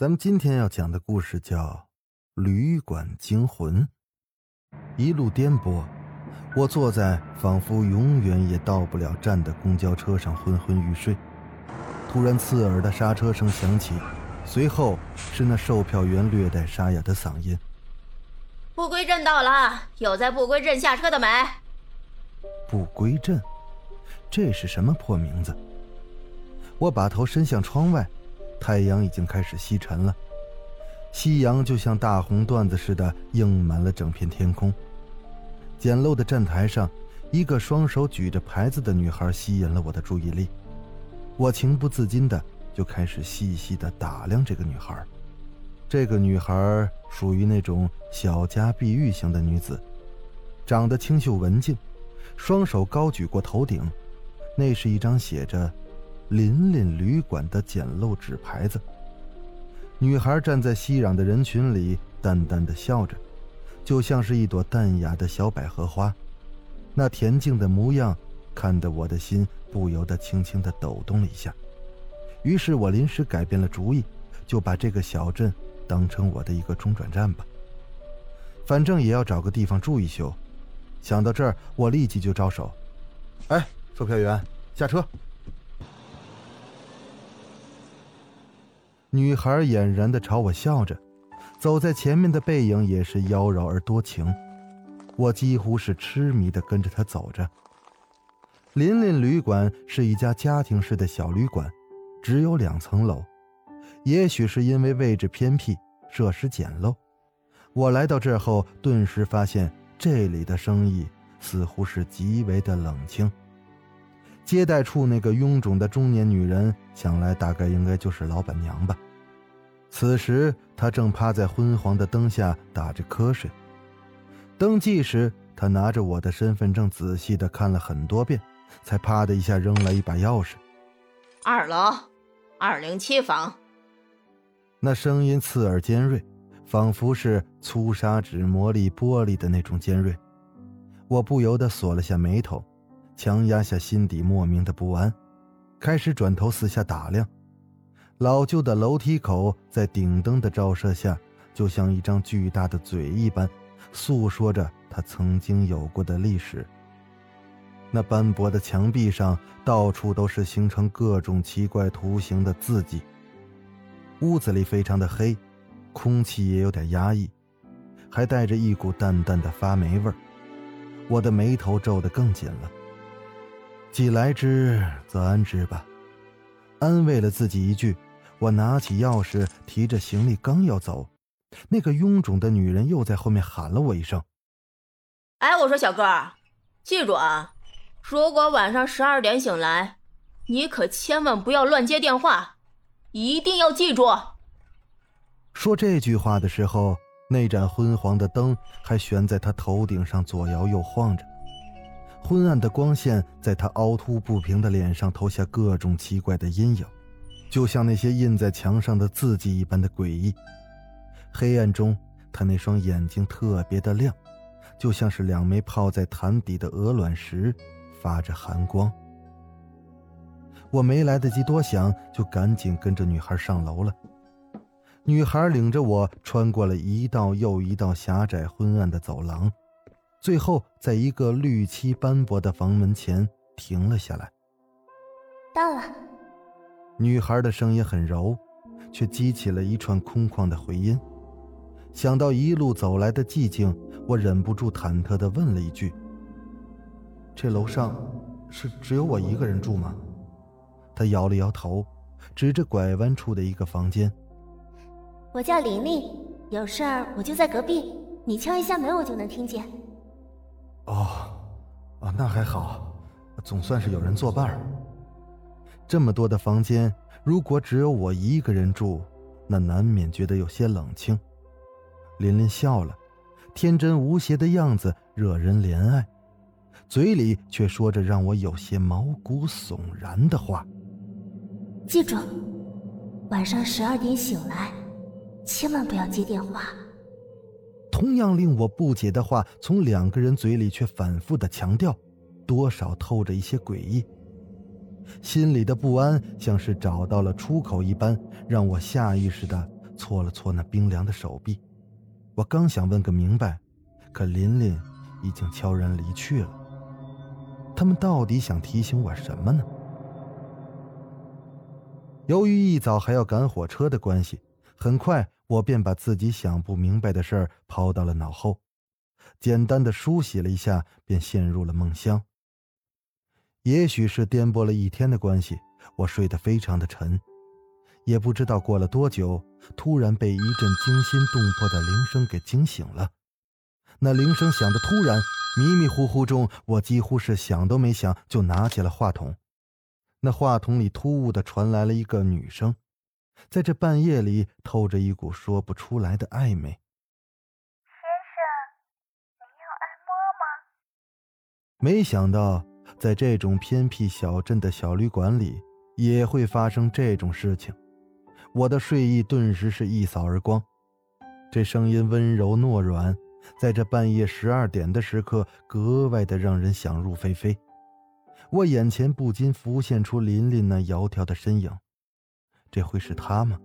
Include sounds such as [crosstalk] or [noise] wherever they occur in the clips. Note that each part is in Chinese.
咱们今天要讲的故事叫《旅馆惊魂》。一路颠簸，我坐在仿佛永远也到不了站的公交车上，昏昏欲睡。突然，刺耳的刹车声响起，随后是那售票员略带沙哑的嗓音：“不归镇到了，有在不归镇下车的没？”不归镇，这是什么破名字？我把头伸向窗外。太阳已经开始西沉了，夕阳就像大红缎子似的映满了整片天空。简陋的站台上，一个双手举着牌子的女孩吸引了我的注意力。我情不自禁的就开始细细的打量这个女孩。这个女孩属于那种小家碧玉型的女子，长得清秀文静，双手高举过头顶，那是一张写着。琳琳旅馆的简陋纸牌子。女孩站在熙攘的人群里，淡淡的笑着，就像是一朵淡雅的小百合花。那恬静的模样，看得我的心不由得轻轻的抖动了一下。于是我临时改变了主意，就把这个小镇当成我的一个中转站吧。反正也要找个地方住一宿。想到这儿，我立即就招手：“哎，售票员，下车。”女孩俨然的朝我笑着，走在前面的背影也是妖娆而多情，我几乎是痴迷的跟着她走着。琳琳旅馆是一家家庭式的小旅馆，只有两层楼。也许是因为位置偏僻，设施简陋，我来到这后，顿时发现这里的生意似乎是极为的冷清。接待处那个臃肿的中年女人，想来大概应该就是老板娘吧。此时她正趴在昏黄的灯下打着瞌睡。登记时，她拿着我的身份证仔细的看了很多遍，才啪的一下扔了一把钥匙。二楼，二零七房。那声音刺耳尖锐，仿佛是粗砂纸磨砺玻璃的那种尖锐。我不由得锁了下眉头。强压下心底莫名的不安，开始转头四下打量。老旧的楼梯口在顶灯的照射下，就像一张巨大的嘴一般，诉说着它曾经有过的历史。那斑驳的墙壁上，到处都是形成各种奇怪图形的字迹。屋子里非常的黑，空气也有点压抑，还带着一股淡淡的发霉味儿。我的眉头皱得更紧了。既来之，则安之吧。安慰了自己一句，我拿起钥匙，提着行李刚要走，那个臃肿的女人又在后面喊了我一声：“哎，我说小哥，记住啊，如果晚上十二点醒来，你可千万不要乱接电话，一定要记住。”说这句话的时候，那盏昏黄的灯还悬在他头顶上左摇右晃着。昏暗的光线在他凹凸不平的脸上投下各种奇怪的阴影，就像那些印在墙上的字迹一般的诡异。黑暗中，他那双眼睛特别的亮，就像是两枚泡在潭底的鹅卵石，发着寒光。我没来得及多想，就赶紧跟着女孩上楼了。女孩领着我穿过了一道又一道狭窄昏暗的走廊。最后，在一个绿漆斑驳的房门前停了下来。到了。女孩的声音很柔，却激起了一串空旷的回音。想到一路走来的寂静，我忍不住忐忑地问了一句：“这楼上是只有我一个人住吗？”她摇了摇头，指着拐弯处的一个房间：“我叫琳琳，有事儿我就在隔壁，你敲一下门，我就能听见。”哦，哦，那还好，总算是有人作伴。这么多的房间，如果只有我一个人住，那难免觉得有些冷清。琳琳笑了，天真无邪的样子惹人怜爱，嘴里却说着让我有些毛骨悚然的话：“记住，晚上十二点醒来，千万不要接电话。”同样令我不解的话，从两个人嘴里却反复的强调，多少透着一些诡异。心里的不安像是找到了出口一般，让我下意识的搓了搓那冰凉的手臂。我刚想问个明白，可琳琳已经悄然离去了。他们到底想提醒我什么呢？由于一早还要赶火车的关系，很快我便把自己想不明白的事儿抛到了脑后，简单的梳洗了一下，便陷入了梦乡。也许是颠簸了一天的关系，我睡得非常的沉。也不知道过了多久，突然被一阵惊心动魄的铃声给惊醒了。那铃声响的突然，迷迷糊糊中，我几乎是想都没想就拿起了话筒。那话筒里突兀的传来了一个女声，在这半夜里透着一股说不出来的暧昧。先生，您要按摩吗？没想到。在这种偏僻小镇的小旅馆里，也会发生这种事情。我的睡意顿时是一扫而光。这声音温柔糯软，在这半夜十二点的时刻，格外的让人想入非非。我眼前不禁浮现出琳琳那窈窕的身影，这会是他吗？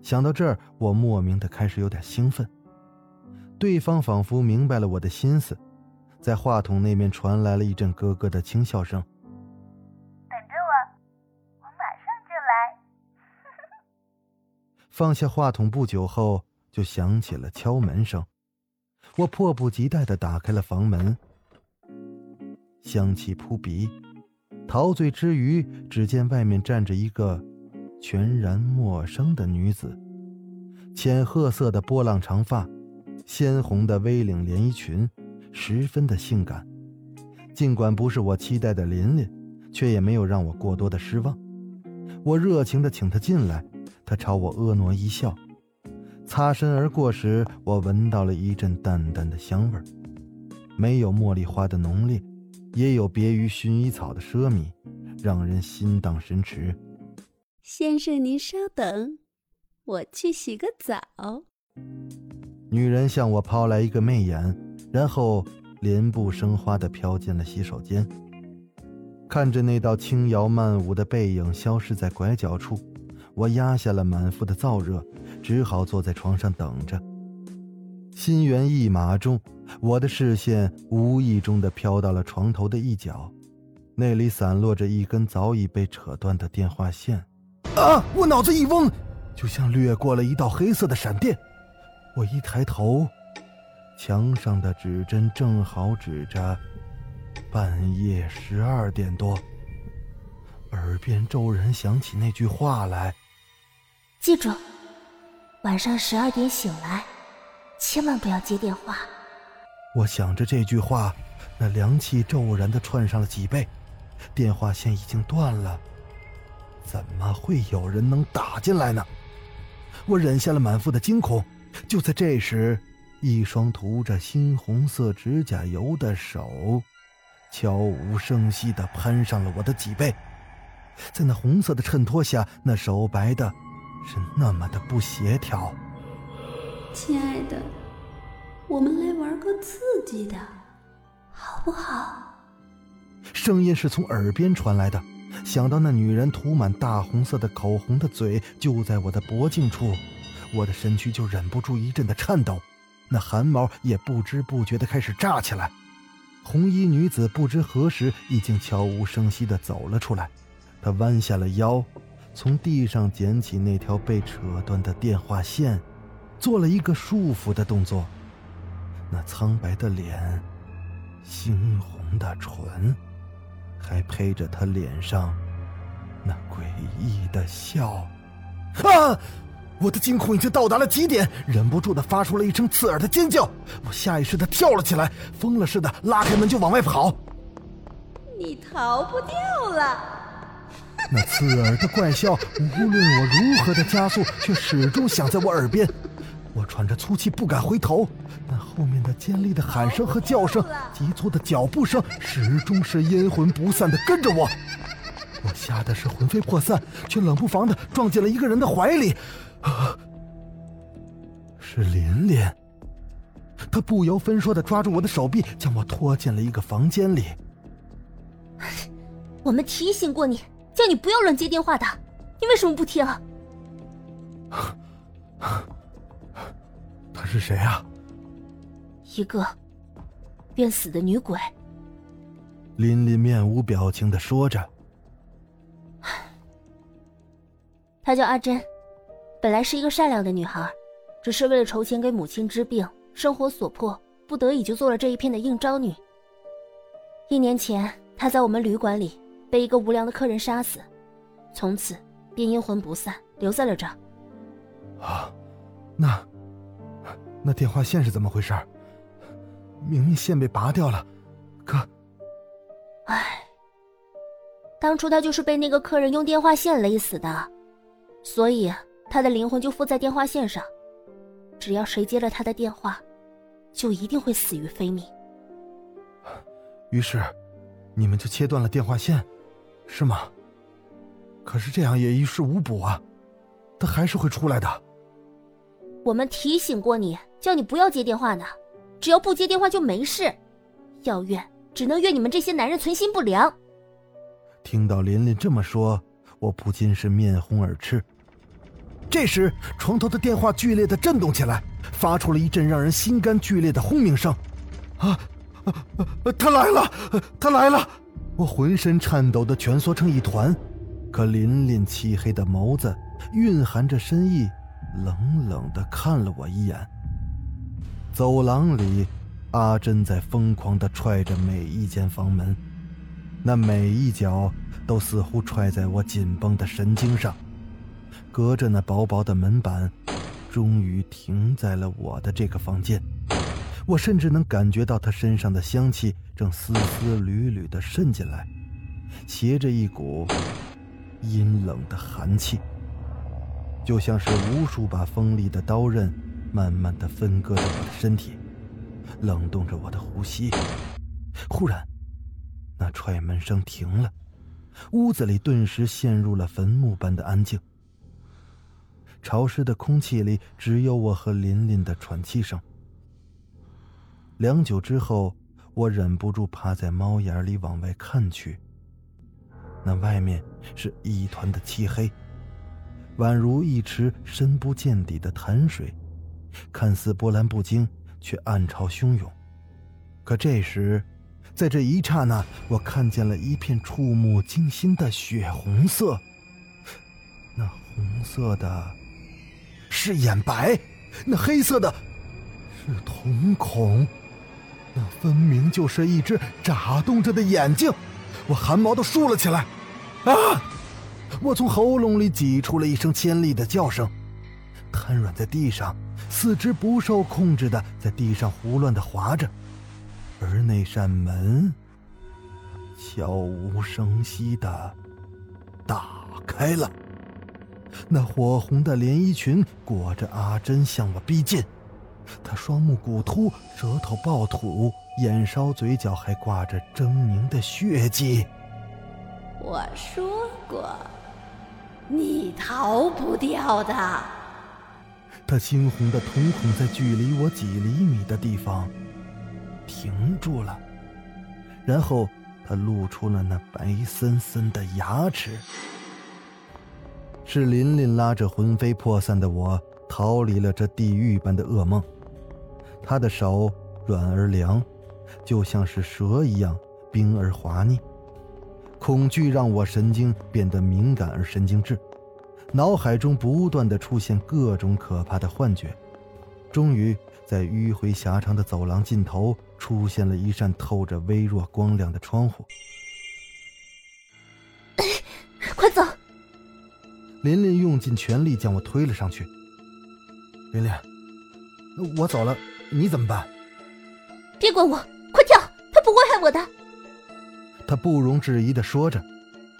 想到这儿，我莫名的开始有点兴奋。对方仿佛明白了我的心思。在话筒那边传来了一阵咯咯的轻笑声。等着我，我马上就来。[laughs] 放下话筒不久后，就响起了敲门声。我迫不及待的打开了房门，香气扑鼻。陶醉之余，只见外面站着一个全然陌生的女子，浅褐色的波浪长发，鲜红的 V 领连衣裙。十分的性感，尽管不是我期待的琳琳，却也没有让我过多的失望。我热情的请她进来，她朝我婀娜一笑。擦身而过时，我闻到了一阵淡淡的香味没有茉莉花的浓烈，也有别于薰衣草的奢靡，让人心荡神驰。先生，您稍等，我去洗个澡。女人向我抛来一个媚眼。然后，莲步生花的飘进了洗手间。看着那道轻摇慢舞的背影消失在拐角处，我压下了满腹的燥热，只好坐在床上等着。心猿意马中，我的视线无意中的飘到了床头的一角，那里散落着一根早已被扯断的电话线。啊！我脑子一嗡，就像掠过了一道黑色的闪电。我一抬头。墙上的指针正好指着半夜十二点多，耳边骤然响起那句话来：“记住，晚上十二点醒来，千万不要接电话。”我想着这句话，那凉气骤然的窜上了脊背。电话线已经断了，怎么会有人能打进来呢？我忍下了满腹的惊恐。就在这时。一双涂着猩红色指甲油的手，悄无声息地攀上了我的脊背，在那红色的衬托下，那手白的，是那么的不协调。亲爱的，我们来玩个刺激的，好不好？声音是从耳边传来的，想到那女人涂满大红色的口红的嘴就在我的脖颈处，我的身躯就忍不住一阵的颤抖。那汗毛也不知不觉的开始炸起来。红衣女子不知何时已经悄无声息的走了出来，她弯下了腰，从地上捡起那条被扯断的电话线，做了一个束缚的动作。那苍白的脸，猩红的唇，还配着他脸上那诡异的笑。啊！我的惊恐已经到达了极点，忍不住的发出了一声刺耳的尖叫。我下意识的跳了起来，疯了似的拉开门就往外跑。你逃不掉了！那刺耳的怪笑，无论我如何的加速，却始终响在我耳边。我喘着粗气，不敢回头。但后面的尖利的喊声和叫声，急促的脚步声，始终是阴魂不散的跟着我。我吓得是魂飞魄散，却冷不防的撞进了一个人的怀里。啊，是琳琳。他不由分说的抓住我的手臂，将我拖进了一个房间里。我们提醒过你，叫你不要乱接电话的，你为什么不听？他是谁啊？一个愿死的女鬼。琳琳面无表情的说着。她叫阿珍，本来是一个善良的女孩，只是为了筹钱给母亲治病。生活所迫，不得已就做了这一片的应招女。一年前，她在我们旅馆里被一个无良的客人杀死，从此便阴魂不散，留在了这儿。啊，那那电话线是怎么回事？明明线被拔掉了，可……唉，当初他就是被那个客人用电话线勒死的，所以他的灵魂就附在电话线上。只要谁接了他的电话，就一定会死于非命。于是，你们就切断了电话线，是吗？可是这样也于事无补啊，他还是会出来的。我们提醒过你，叫你不要接电话呢，只要不接电话就没事。要怨，只能怨你们这些男人存心不良。听到琳琳这么说，我不禁是面红耳赤。这时，床头的电话剧烈的震动起来，发出了一阵让人心肝剧烈的轰鸣声。啊，他来了，他来了！我浑身颤抖的蜷缩成一团，可琳琳漆黑的眸子蕴含着深意，冷冷的看了我一眼。走廊里，阿珍在疯狂的踹着每一间房门，那每一脚都似乎踹在我紧绷的神经上。隔着那薄薄的门板，终于停在了我的这个房间。我甚至能感觉到他身上的香气正丝丝缕缕地渗进来，携着一股阴冷的寒气，就像是无数把锋利的刀刃慢慢地分割着我的身体，冷冻着我的呼吸。忽然，那踹门声停了，屋子里顿时陷入了坟墓般的安静。潮湿的空气里只有我和琳琳的喘气声。良久之后，我忍不住趴在猫眼里往外看去。那外面是一团的漆黑，宛如一池深不见底的潭水，看似波澜不惊，却暗潮汹涌。可这时，在这一刹那，我看见了一片触目惊心的血红色。那红色的。是眼白，那黑色的，是瞳孔，那分明就是一只眨动着的眼睛，我汗毛都竖了起来，啊！我从喉咙里挤出了一声尖利的叫声，瘫软在地上，四肢不受控制的在地上胡乱的划着，而那扇门悄无声息的打开了。那火红的连衣裙裹着阿珍向我逼近，她双目骨突，舌头爆吐，眼梢嘴角还挂着狰狞的血迹。我说过，你逃不掉的。他猩红的瞳孔在距离我几厘米的地方停住了，然后他露出了那白森森的牙齿。是琳琳拉着魂飞魄散的我逃离了这地狱般的噩梦。她的手软而凉，就像是蛇一样冰而滑腻。恐惧让我神经变得敏感而神经质，脑海中不断的出现各种可怕的幻觉。终于，在迂回狭长的走廊尽头，出现了一扇透着微弱光亮的窗户。[coughs] 快走！琳琳用尽全力将我推了上去。琳琳，我走了，你怎么办？别管我，快跳！他不会害我的。他不容置疑的说着，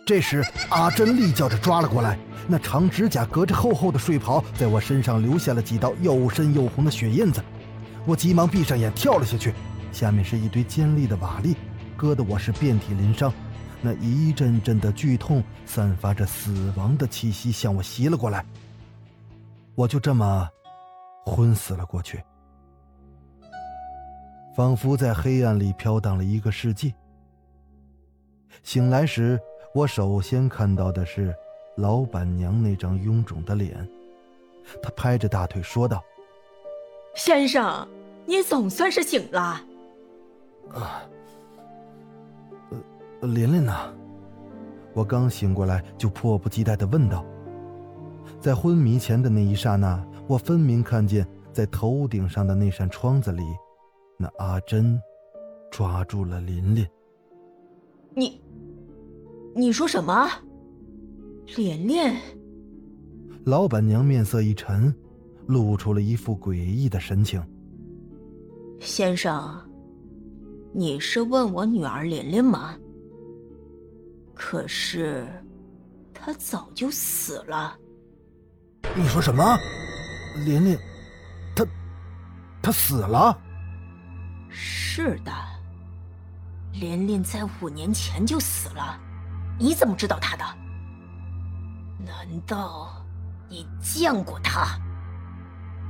这时，阿珍厉叫着抓了过来，那长指甲隔着厚厚的睡袍，在我身上留下了几道又深又红的血印子。我急忙闭上眼，跳了下去，下面是一堆尖利的瓦砾，割得我是遍体鳞伤。那一阵阵的剧痛，散发着死亡的气息，向我袭了过来。我就这么昏死了过去，仿佛在黑暗里飘荡了一个世纪。醒来时，我首先看到的是老板娘那张臃肿的脸。她拍着大腿说道：“先生，你总算是醒了。”啊，呃，琳琳呢？我刚醒过来，就迫不及待的问道。在昏迷前的那一刹那，我分明看见在头顶上的那扇窗子里，那阿珍抓住了琳琳。你，你说什么？琳琳？老板娘面色一沉，露出了一副诡异的神情。先生，你是问我女儿琳琳吗？可是，她早就死了。你说什么？琳琳，她，她死了？是的，琳琳在五年前就死了。你怎么知道他的？难道你见过他？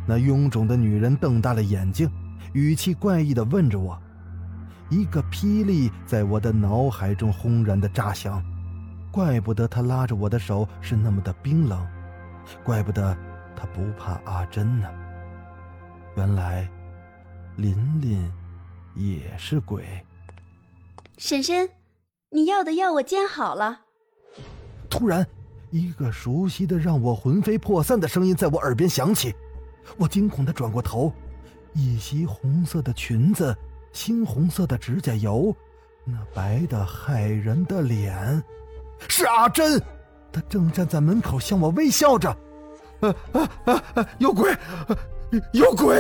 那臃肿的女人瞪大了眼睛，语气怪异的问着我。一个霹雳在我的脑海中轰然的炸响，怪不得她拉着我的手是那么的冰冷。怪不得他不怕阿珍呢。原来，琳琳也是鬼。婶婶，你要的药我煎好了。突然，一个熟悉的让我魂飞魄散的声音在我耳边响起，我惊恐的转过头，一袭红色的裙子，猩红色的指甲油，那白的骇人的脸，是阿珍。她正站在门口向我微笑着，啊啊啊！有鬼，有鬼！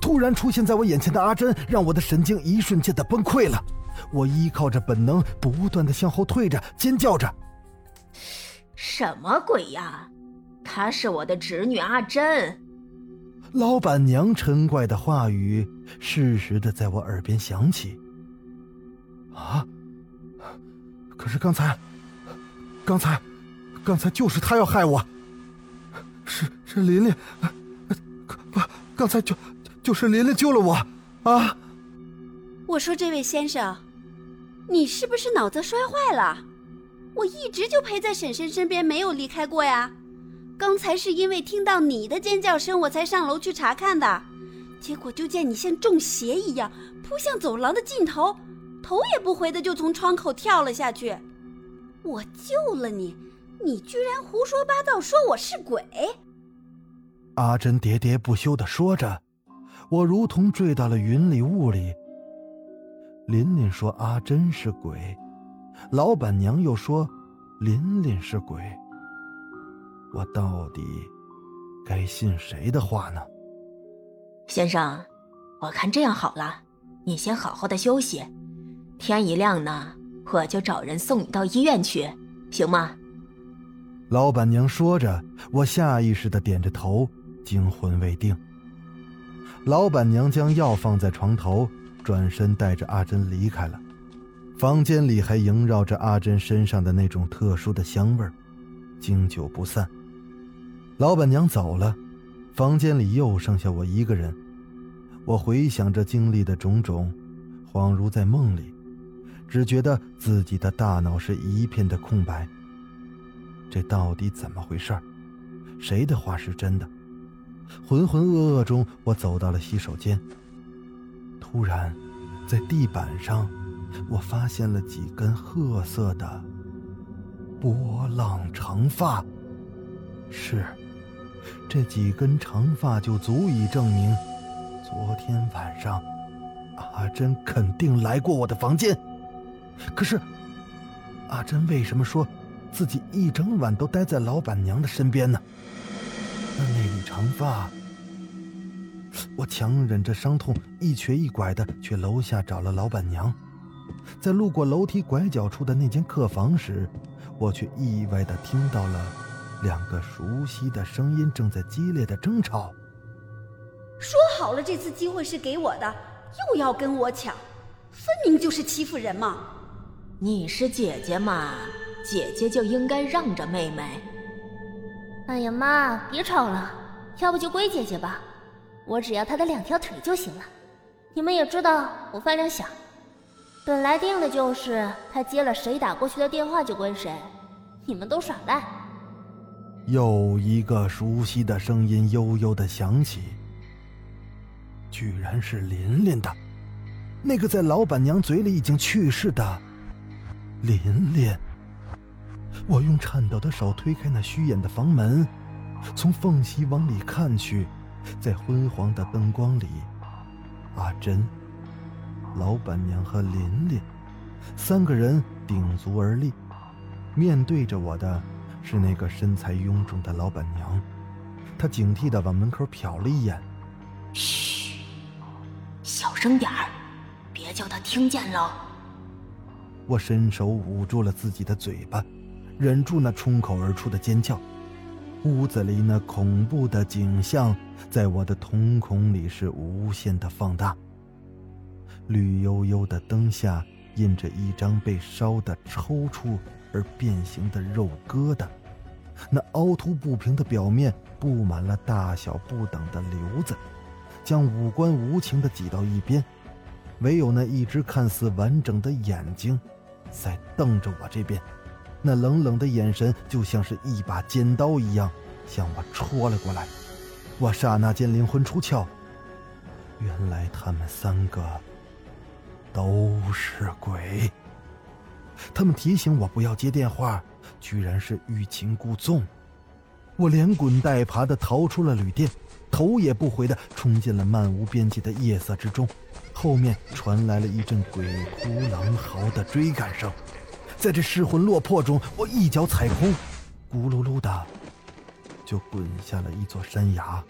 突然出现在我眼前的阿珍，让我的神经一瞬间的崩溃了。我依靠着本能，不断的向后退着，尖叫着：“什么鬼呀？她是我的侄女阿珍。”老板娘嗔怪的话语适时的在我耳边响起。啊！可是刚才，刚才。刚才就是他要害我，是是琳琳，不，刚才就就是琳琳救了我啊！我说这位先生，你是不是脑子摔坏了？我一直就陪在婶婶身边，没有离开过呀。刚才是因为听到你的尖叫声，我才上楼去查看的，结果就见你像中邪一样扑向走廊的尽头，头也不回的就从窗口跳了下去。我救了你。你居然胡说八道，说我是鬼！阿珍喋喋不休的说着，我如同坠到了云里雾里。琳琳说阿珍是鬼，老板娘又说琳琳是鬼。我到底该信谁的话呢？先生，我看这样好了，你先好好的休息，天一亮呢，我就找人送你到医院去，行吗？老板娘说着，我下意识的点着头，惊魂未定。老板娘将药放在床头，转身带着阿珍离开了。房间里还萦绕着阿珍身上的那种特殊的香味儿，经久不散。老板娘走了，房间里又剩下我一个人。我回想着经历的种种，恍如在梦里，只觉得自己的大脑是一片的空白。这到底怎么回事谁的话是真的？浑浑噩噩中，我走到了洗手间。突然，在地板上，我发现了几根褐色的波浪长发。是，这几根长发就足以证明，昨天晚上阿珍肯定来过我的房间。可是，阿珍为什么说？自己一整晚都待在老板娘的身边呢。那那缕长发，我强忍着伤痛，一瘸一拐的去楼下找了老板娘。在路过楼梯拐角处的那间客房时，我却意外的听到了两个熟悉的声音正在激烈的争吵。说好了，这次机会是给我的，又要跟我抢，分明就是欺负人嘛！你是姐姐嘛，姐姐就应该让着妹妹。哎呀妈，别吵了，要不就归姐姐吧，我只要他的两条腿就行了。你们也知道我饭量小，本来定的就是他接了谁打过去的电话就归谁，你们都耍赖。又一个熟悉的声音悠悠的响起。居然是琳琳的，那个在老板娘嘴里已经去世的琳琳。我用颤抖的手推开那虚掩的房门，从缝隙往里看去，在昏黄的灯光里，阿珍、老板娘和琳琳三个人鼎足而立，面对着我的是那个身材臃肿的老板娘。她警惕地往门口瞟了一眼，嘘。小声点儿，别叫他听见了。我伸手捂住了自己的嘴巴，忍住那冲口而出的尖叫。屋子里那恐怖的景象，在我的瞳孔里是无限的放大。绿油油的灯下，印着一张被烧得抽搐而变形的肉疙瘩，那凹凸不平的表面布满了大小不等的瘤子。将五官无情地挤到一边，唯有那一只看似完整的眼睛，在瞪着我这边。那冷冷的眼神就像是一把尖刀一样向我戳了过来。我刹那间灵魂出窍，原来他们三个都是鬼。他们提醒我不要接电话，居然是欲擒故纵。我连滚带爬的逃出了旅店。头也不回的冲进了漫无边际的夜色之中，后面传来了一阵鬼哭狼嚎的追赶声，在这失魂落魄中，我一脚踩空，咕噜噜的就滚下了一座山崖。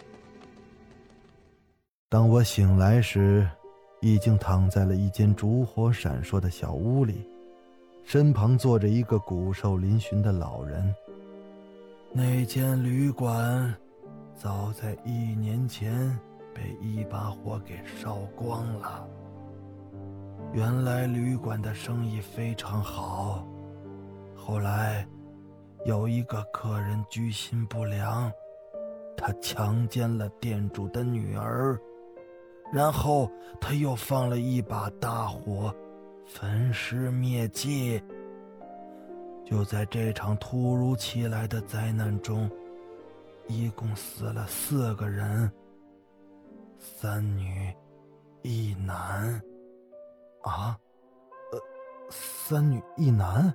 当我醒来时，已经躺在了一间烛火闪烁的小屋里，身旁坐着一个骨瘦嶙峋的老人。那间旅馆。早在一年前被一把火给烧光了。原来旅馆的生意非常好，后来有一个客人居心不良，他强奸了店主的女儿，然后他又放了一把大火，焚尸灭迹。就在这场突如其来的灾难中。一共死了四个人，三女一男。啊，呃，三女一男。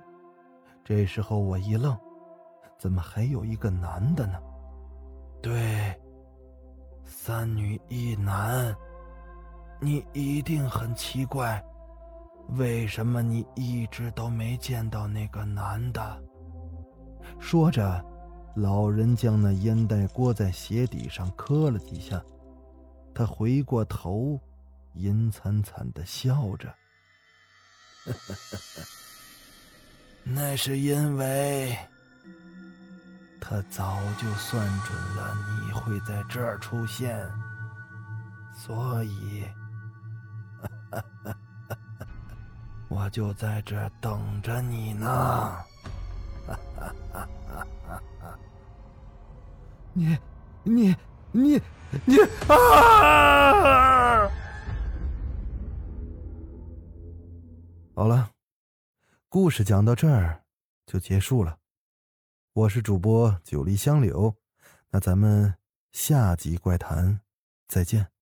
这时候我一愣，怎么还有一个男的呢？对，三女一男。你一定很奇怪，为什么你一直都没见到那个男的？说着。老人将那烟袋锅在鞋底上磕了几下，他回过头，阴惨惨的笑着：“ [laughs] 那是因为他早就算准了你会在这儿出现，所以 [laughs] 我就在这等着你呢。”你，你，你，你啊！好了，故事讲到这儿就结束了。我是主播九黎香柳，那咱们下集怪谈再见。